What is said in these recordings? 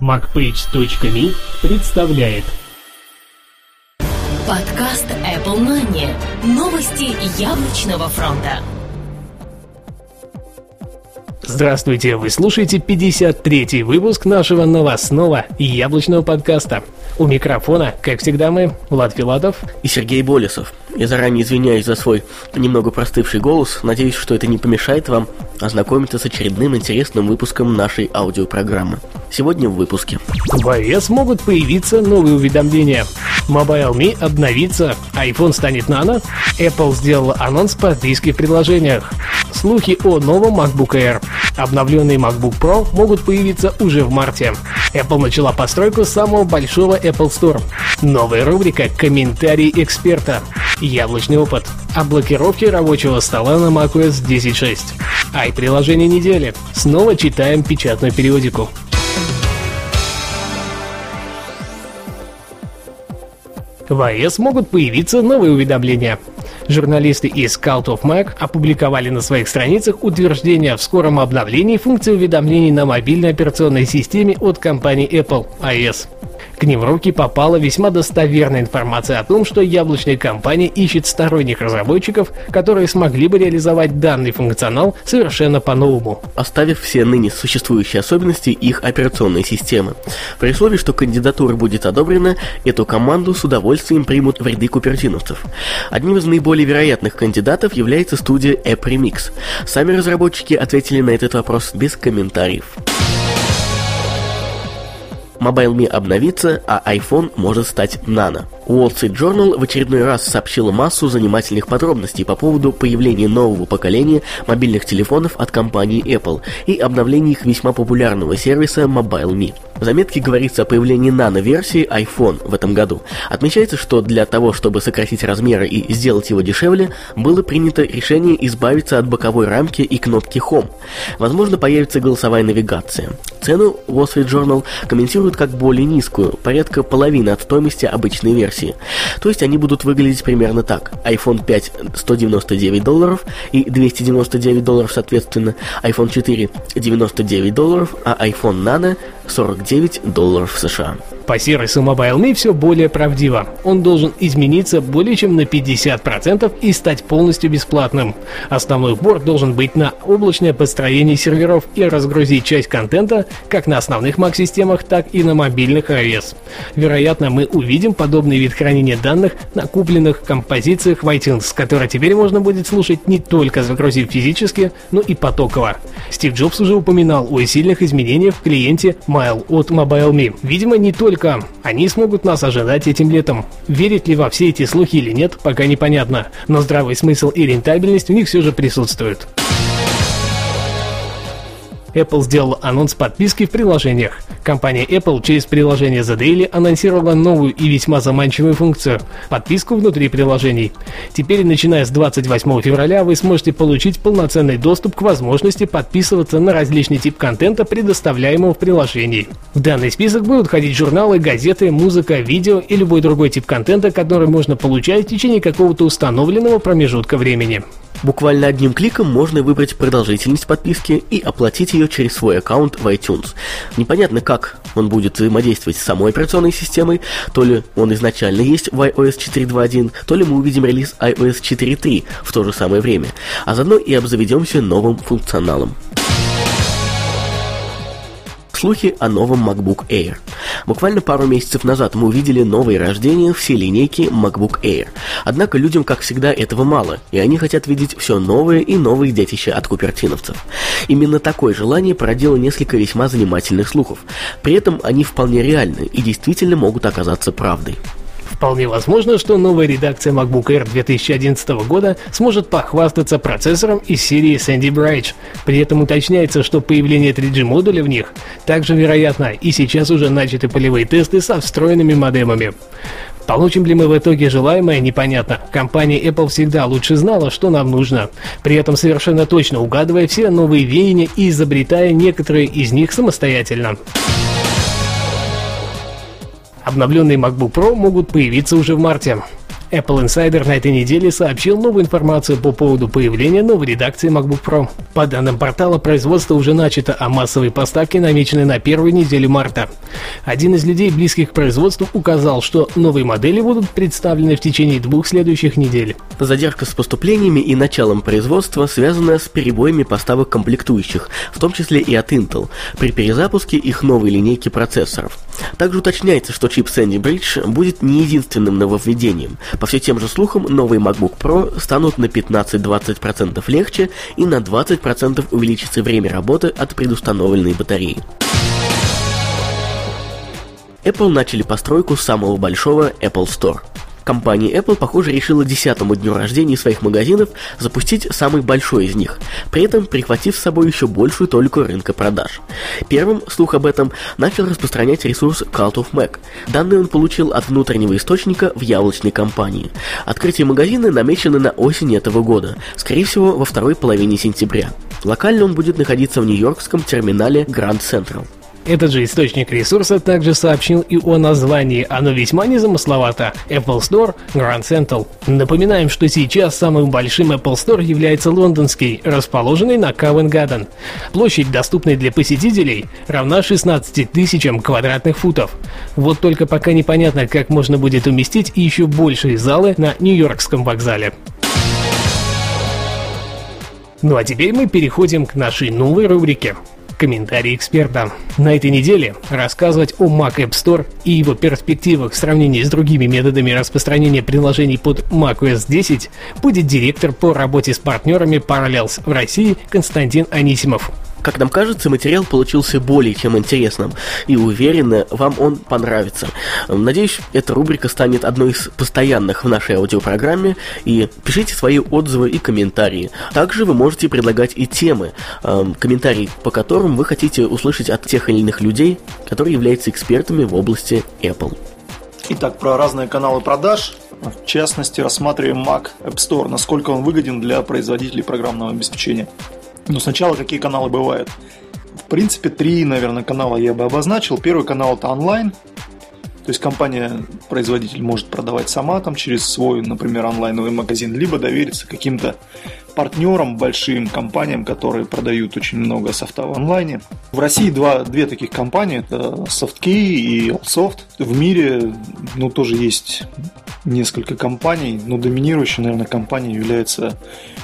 MacPage.me представляет Подкаст Apple Money. Новости яблочного фронта. Здравствуйте, вы слушаете 53-й выпуск нашего новостного яблочного подкаста. У микрофона, как всегда, мы, Влад Филатов и Сергей Болесов. Я заранее извиняюсь за свой немного простывший голос. Надеюсь, что это не помешает вам ознакомиться с очередным интересным выпуском нашей аудиопрограммы. Сегодня в выпуске. В iOS могут появиться новые уведомления. Mobile.me обновится, iPhone станет нано, Apple сделала анонс подписки в приложениях. Слухи о новом MacBook Air. Обновленный MacBook Pro могут появиться уже в марте. Apple начала постройку самого большого Apple Store. Новая рубрика «Комментарий эксперта». Яблочный опыт. О блокировке рабочего стола на macOS 10.6. Ай, приложение недели. Снова читаем печатную периодику. В iOS могут появиться новые уведомления. Журналисты из Cult of Mac опубликовали на своих страницах утверждение в скором обновлении функции уведомлений на мобильной операционной системе от компании Apple iOS. К ним в руки попала весьма достоверная информация о том, что яблочная компания ищет сторонних разработчиков, которые смогли бы реализовать данный функционал совершенно по-новому. Оставив все ныне существующие особенности их операционной системы. При условии, что кандидатура будет одобрена, эту команду с удовольствием примут в ряды купертиновцев. Одним из наиболее вероятных кандидатов является студия App Remix. Сами разработчики ответили на этот вопрос без комментариев. MobileMe обновится, а iPhone может стать Nano. Wall Street Journal в очередной раз сообщила массу занимательных подробностей по поводу появления нового поколения мобильных телефонов от компании Apple и обновления их весьма популярного сервиса MobileMe. В заметке говорится о появлении нано-версии iPhone в этом году. Отмечается, что для того, чтобы сократить размеры и сделать его дешевле, было принято решение избавиться от боковой рамки и кнопки Home. Возможно, появится голосовая навигация. Цену Wall Street Journal комментируют как более низкую, порядка половины от стоимости обычной версии. То есть они будут выглядеть примерно так. iPhone 5 199 долларов и 299 долларов соответственно, iPhone 4 99 долларов, а iPhone Nano 49 долларов США. По сервису MobileMe все более правдиво. Он должен измениться более чем на 50% и стать полностью бесплатным. Основной упор должен быть на облачное построение серверов и разгрузить часть контента как на основных Mac-системах, так и на мобильных iOS. Вероятно, мы увидим подобный вид хранения данных на купленных композициях в iTunes, которые теперь можно будет слушать не только загрузив физически, но и потоково. Стив Джобс уже упоминал о сильных изменениях в клиенте Mail от MobileMe. Видимо, не только только они смогут нас ожидать этим летом. Верить ли во все эти слухи или нет, пока непонятно, но здравый смысл и рентабельность у них все же присутствуют. Apple сделал анонс подписки в приложениях. Компания Apple через приложение The Daily анонсировала новую и весьма заманчивую функцию – подписку внутри приложений. Теперь, начиная с 28 февраля, вы сможете получить полноценный доступ к возможности подписываться на различный тип контента, предоставляемого в приложении. В данный список будут входить журналы, газеты, музыка, видео и любой другой тип контента, который можно получать в течение какого-то установленного промежутка времени. Буквально одним кликом можно выбрать продолжительность подписки и оплатить ее через свой аккаунт в iTunes. Непонятно, как он будет взаимодействовать с самой операционной системой, то ли он изначально есть в iOS 4.2.1, то ли мы увидим релиз iOS 4.3 в то же самое время, а заодно и обзаведемся новым функционалом слухи о новом MacBook Air. Буквально пару месяцев назад мы увидели новые рождения все линейки MacBook Air. Однако людям, как всегда, этого мало, и они хотят видеть все новые и новые детища от купертиновцев. Именно такое желание породило несколько весьма занимательных слухов. При этом они вполне реальны и действительно могут оказаться правдой. Вполне возможно, что новая редакция MacBook Air 2011 года сможет похвастаться процессором из серии Sandy Bridge. При этом уточняется, что появление 3G модуля в них также вероятно, и сейчас уже начаты полевые тесты со встроенными модемами. Получим ли мы в итоге желаемое, непонятно. Компания Apple всегда лучше знала, что нам нужно, при этом совершенно точно угадывая все новые веяния и изобретая некоторые из них самостоятельно. Обновленные MacBook Pro могут появиться уже в марте. Apple Insider на этой неделе сообщил новую информацию по поводу появления новой редакции MacBook Pro. По данным портала, производство уже начато, а массовые поставки намечены на первую неделю марта. Один из людей, близких к производству, указал, что новые модели будут представлены в течение двух следующих недель. Задержка с поступлениями и началом производства связана с перебоями поставок комплектующих, в том числе и от Intel, при перезапуске их новой линейки процессоров. Также уточняется, что чип Sandy Bridge будет не единственным нововведением. По все тем же слухам, новые MacBook Pro станут на 15-20% легче и на 20% увеличится время работы от предустановленной батареи. Apple начали постройку самого большого Apple Store – Компания Apple, похоже, решила десятому дню рождения своих магазинов запустить самый большой из них, при этом прихватив с собой еще большую толику рынка продаж. Первым слух об этом начал распространять ресурс Cult of Mac. Данные он получил от внутреннего источника в яблочной компании. Открытие магазина намечено на осень этого года, скорее всего, во второй половине сентября. Локально он будет находиться в нью-йоркском терминале Grand Central. Этот же источник ресурса также сообщил и о названии, оно весьма незамысловато – Apple Store Grand Central. Напоминаем, что сейчас самым большим Apple Store является лондонский, расположенный на Ковен-Гаден. Площадь, доступная для посетителей, равна 16 тысячам квадратных футов. Вот только пока непонятно, как можно будет уместить еще большие залы на Нью-Йоркском вокзале. Ну а теперь мы переходим к нашей новой рубрике Комментарий эксперта. На этой неделе рассказывать о Mac App Store и его перспективах в сравнении с другими методами распространения приложений под macOS 10 будет директор по работе с партнерами Parallels в России Константин Анисимов. Как нам кажется, материал получился более чем интересным, и уверенно, вам он понравится. Надеюсь, эта рубрика станет одной из постоянных в нашей аудиопрограмме, и пишите свои отзывы и комментарии. Также вы можете предлагать и темы, э, комментарии по которым вы хотите услышать от тех или иных людей, которые являются экспертами в области Apple. Итак, про разные каналы продаж. В частности, рассматриваем Mac App Store, насколько он выгоден для производителей программного обеспечения. Но сначала какие каналы бывают? В принципе, три, наверное, канала я бы обозначил. Первый канал это онлайн. То есть компания-производитель может продавать сама там через свой, например, онлайновый магазин, либо довериться каким-то партнерам, большим компаниям, которые продают очень много софта в онлайне. В России два, две таких компании, это SoftKey и AllSoft. В мире ну, тоже есть несколько компаний, но доминирующей, наверное, компанией является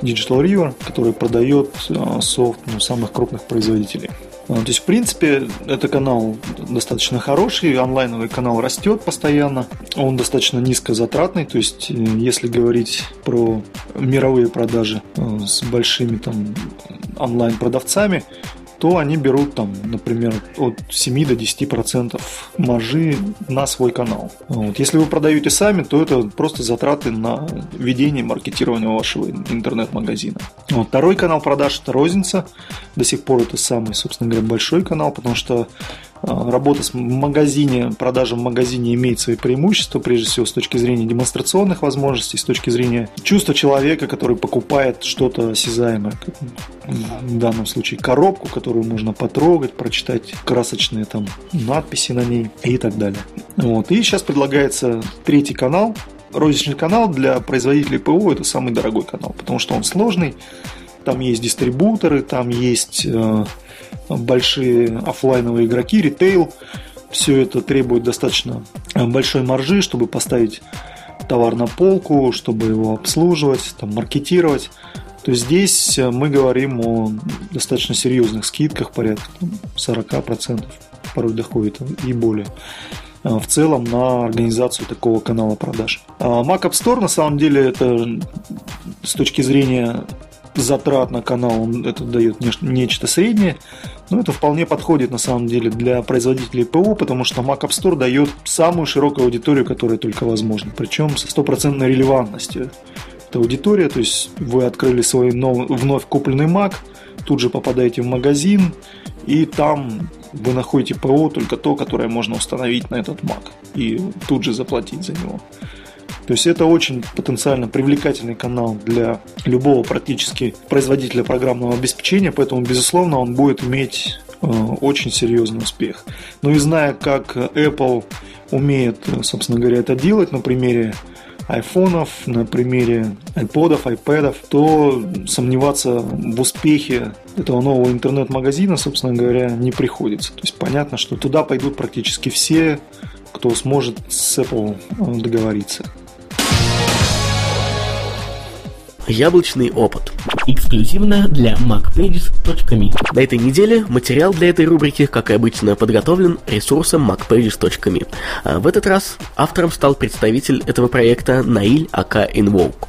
Digital River, который продает э, софт ну, самых крупных производителей. А, то есть, в принципе, это канал достаточно хороший, онлайновый канал растет постоянно, он достаточно низкозатратный, то есть, э, если говорить про мировые продажи э, с большими там онлайн-продавцами, то они берут там, например, от 7 до 10 процентов маржи на свой канал. Вот. Если вы продаете сами, то это просто затраты на ведение маркетирования вашего интернет-магазина. Вот. Второй канал продаж – это розница. До сих пор это самый, собственно говоря, большой канал, потому что работа с магазине, продажа в магазине имеет свои преимущества, прежде всего с точки зрения демонстрационных возможностей, с точки зрения чувства человека, который покупает что-то осязаемое. В данном случае коробку, которую можно потрогать, прочитать красочные там надписи на ней и так далее. Вот. И сейчас предлагается третий канал. Розничный канал для производителей ПО это самый дорогой канал, потому что он сложный, там есть дистрибуторы, там есть э, большие офлайновые игроки, ритейл. Все это требует достаточно э, большой маржи, чтобы поставить товар на полку, чтобы его обслуживать, там, маркетировать. То есть здесь э, мы говорим о достаточно серьезных скидках, порядка 40%, порой доходит и более э, в целом на организацию такого канала продаж. А Mac App Store на самом деле это с точки зрения затрат на канал, он это дает нечто среднее. Но это вполне подходит на самом деле для производителей ПО, потому что Mac App Store дает самую широкую аудиторию, которая только возможна. Причем со стопроцентной релевантностью. Это аудитория, то есть вы открыли свой нов, вновь купленный Mac, тут же попадаете в магазин, и там вы находите ПО только то, которое можно установить на этот Mac, и тут же заплатить за него. То есть это очень потенциально привлекательный канал для любого практически производителя программного обеспечения, поэтому, безусловно, он будет иметь очень серьезный успех. Ну и зная, как Apple умеет, собственно говоря, это делать на примере айфонов, на примере айподов, айпэдов, то сомневаться в успехе этого нового интернет-магазина, собственно говоря, не приходится. То есть понятно, что туда пойдут практически все, кто сможет с Apple э, договориться. Яблочный опыт. Эксклюзивно для macpages.me На этой неделе материал для этой рубрики, как и обычно, подготовлен ресурсом macpages.me. А в этот раз автором стал представитель этого проекта Наиль Ака Инвоук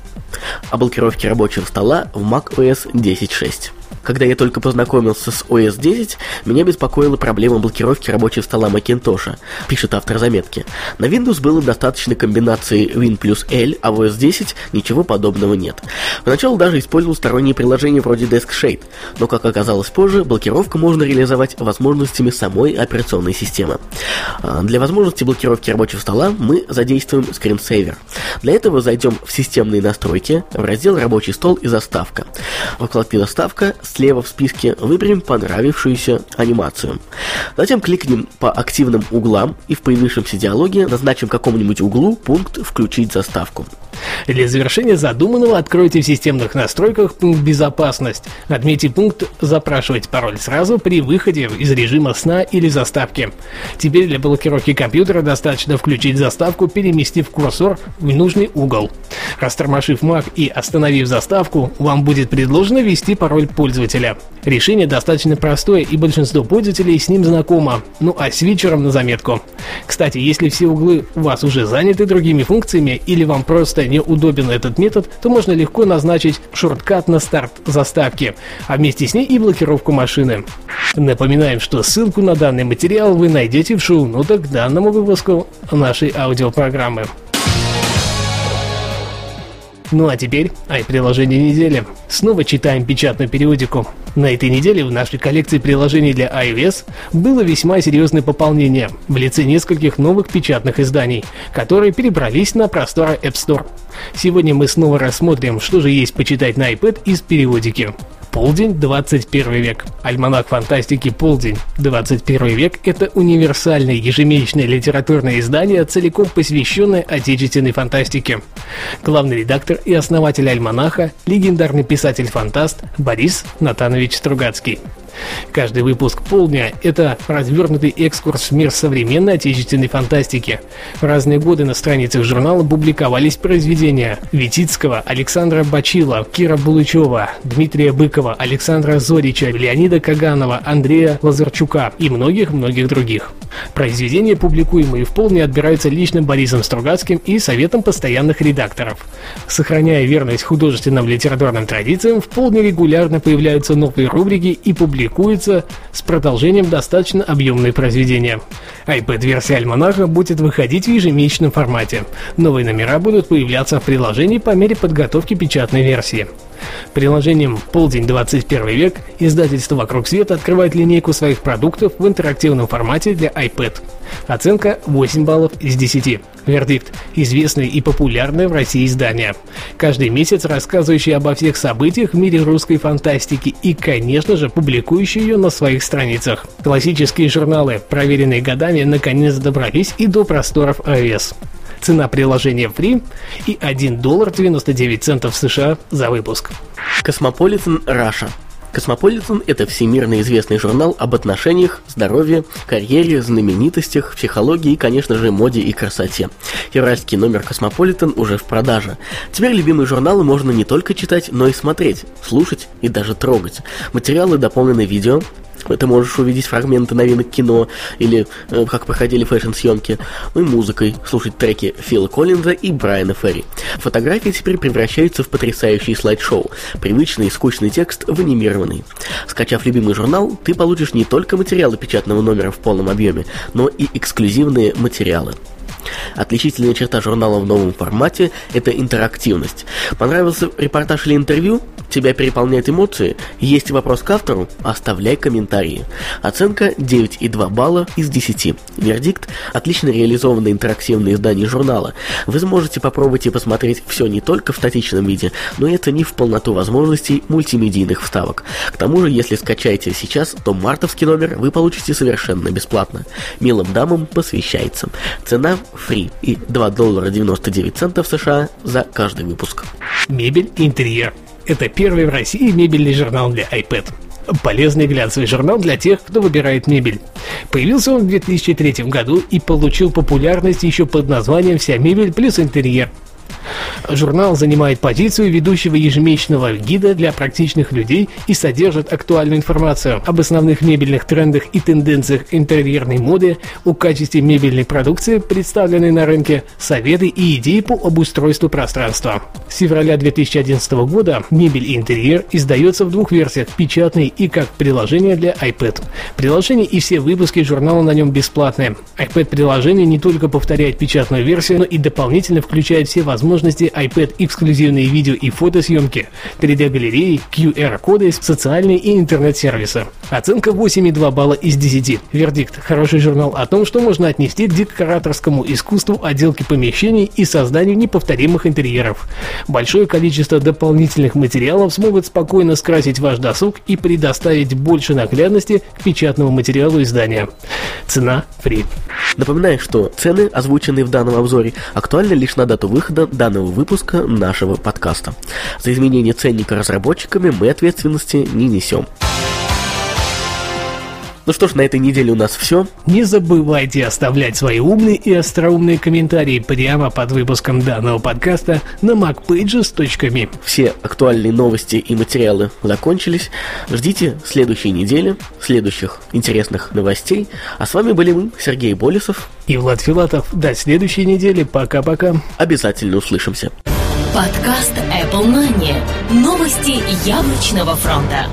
о блокировке рабочего стола в macOS 10.6. Когда я только познакомился с OS 10, меня беспокоила проблема блокировки рабочего стола Macintosh, пишет автор заметки. На Windows было достаточно комбинации Win плюс L, а в OS 10 ничего подобного нет. Поначалу даже использовал сторонние приложения вроде Desk Shade, но, как оказалось позже, блокировку можно реализовать возможностями самой операционной системы. А, для возможности блокировки рабочего стола мы задействуем Screensaver. Для этого зайдем в системные настройки, в раздел «Рабочий стол» и «Заставка». В вкладке «Заставка» слева в списке выберем понравившуюся анимацию. Затем кликнем по активным углам и в появившемся диалоге назначим какому-нибудь углу пункт «Включить заставку». Для завершения задуманного откройте в системных настройках пункт «Безопасность». Отметьте пункт «Запрашивать пароль сразу» при выходе из режима сна или заставки. Теперь для блокировки компьютера достаточно включить заставку, переместив курсор в нужный угол. Растормошив Mac и остановив заставку, вам будет предложено ввести пароль пользователя. Решение достаточно простое и большинство пользователей с ним знакомо, ну а с вечером на заметку. Кстати, если все углы у вас уже заняты другими функциями или вам просто неудобен этот метод, то можно легко назначить шорткат на старт заставки, а вместе с ней и блокировку машины. Напоминаем, что ссылку на данный материал вы найдете в шоу-нотах к данному выпуску нашей аудиопрограммы. Ну а теперь ай-приложение недели. Снова читаем печатную периодику. На этой неделе в нашей коллекции приложений для iOS было весьма серьезное пополнение в лице нескольких новых печатных изданий, которые перебрались на просторы App Store. Сегодня мы снова рассмотрим, что же есть почитать на iPad из периодики. Полдень, 21 век. Альманах фантастики «Полдень». 21 век – это универсальное ежемесячное литературное издание, целиком посвященное отечественной фантастике. Главный редактор и основатель альманаха – легендарный писатель-фантаст Борис Натанович Стругацкий. Каждый выпуск «Полдня» — это развернутый экскурс в мир современной отечественной фантастики. В разные годы на страницах журнала публиковались произведения Витицкого, Александра Бачила, Кира Булычева, Дмитрия Быкова, Александра Зорича, Леонида Каганова, Андрея Лазарчука и многих-многих других. Произведения, публикуемые в «Полдне», отбираются лично Борисом Стругацким и Советом постоянных редакторов. Сохраняя верность художественным литературным традициям, в «Полдне» регулярно появляются новые рубрики и публикации публикуется с продолжением достаточно объемные произведения. iPad-версия альманаха будет выходить в ежемесячном формате. Новые номера будут появляться в приложении по мере подготовки печатной версии. Приложением «Полдень 21 век» издательство «Вокруг света» открывает линейку своих продуктов в интерактивном формате для iPad. Оценка 8 баллов из 10. Вердикт – известное и популярное в России издание. Каждый месяц рассказывающий обо всех событиях в мире русской фантастики и, конечно же, публикующий ее на своих страницах. Классические журналы, проверенные годами, наконец добрались и до просторов iOS. Цена приложения free и 1 доллар 99 центов США за выпуск. Cosmopolitan Russia Cosmopolitan – это всемирно известный журнал об отношениях, здоровье, карьере, знаменитостях, психологии и, конечно же, моде и красоте. Февральский номер Космополитен уже в продаже. Теперь любимые журналы можно не только читать, но и смотреть, слушать и даже трогать. Материалы дополнены видео, ты можешь увидеть фрагменты новинок кино или э, как проходили fashion-съемки, ну и музыкой, слушать треки Фила Коллинза и Брайана Ферри. Фотографии теперь превращаются в потрясающий слайд-шоу, привычный и скучный текст в анимированный. Скачав любимый журнал, ты получишь не только материалы печатного номера в полном объеме, но и эксклюзивные материалы. Отличительная черта журнала в новом формате – это интерактивность. Понравился репортаж или интервью? Тебя переполняют эмоции? Есть вопрос к автору? Оставляй комментарии. Оценка 9,2 балла из 10. Вердикт – отлично реализованное интерактивное издание журнала. Вы сможете попробовать и посмотреть все не только в статичном виде, но и оценив полноту возможностей мультимедийных вставок. К тому же, если скачаете сейчас, то мартовский номер вы получите совершенно бесплатно. Милым дамам посвящается. Цена – фри и 2 доллара 99 центов США за каждый выпуск. Мебель интерьер. Это первый в России мебельный журнал для iPad. Полезный глянцевый журнал для тех, кто выбирает мебель. Появился он в 2003 году и получил популярность еще под названием «Вся мебель плюс интерьер». Журнал занимает позицию ведущего ежемесячного гида для практичных людей и содержит актуальную информацию об основных мебельных трендах и тенденциях интерьерной моды, о качестве мебельной продукции, представленной на рынке, советы и идеи по обустройству пространства. С февраля 2011 года «Мебель и интерьер» издается в двух версиях – печатный и как приложение для iPad. Приложение и все выпуски журнала на нем бесплатные. iPad-приложение не только повторяет печатную версию, но и дополнительно включает все возможности iPad эксклюзивные видео и фотосъемки, 3D-галереи, QR-коды, социальные и интернет-сервисы. Оценка 8,2 балла из 10. Вердикт – хороший журнал о том, что можно отнести к декораторскому искусству отделки помещений и созданию неповторимых интерьеров. Большое количество дополнительных материалов смогут спокойно скрасить ваш досуг и предоставить больше наглядности к печатному материалу издания. Цена – фри. Напоминаю, что цены, озвученные в данном обзоре, актуальны лишь на дату выхода данного выпуска нашего подкаста. За изменение ценника разработчиками мы ответственности не несем. Ну что ж, на этой неделе у нас все. Не забывайте оставлять свои умные и остроумные комментарии прямо под выпуском данного подкаста на macpages.me. Все актуальные новости и материалы закончились. Ждите следующей недели, следующих интересных новостей. А с вами были мы, Сергей Болесов и Влад Филатов. До следующей недели. Пока-пока. Обязательно услышимся. Подкаст Apple Money. Новости яблочного фронта.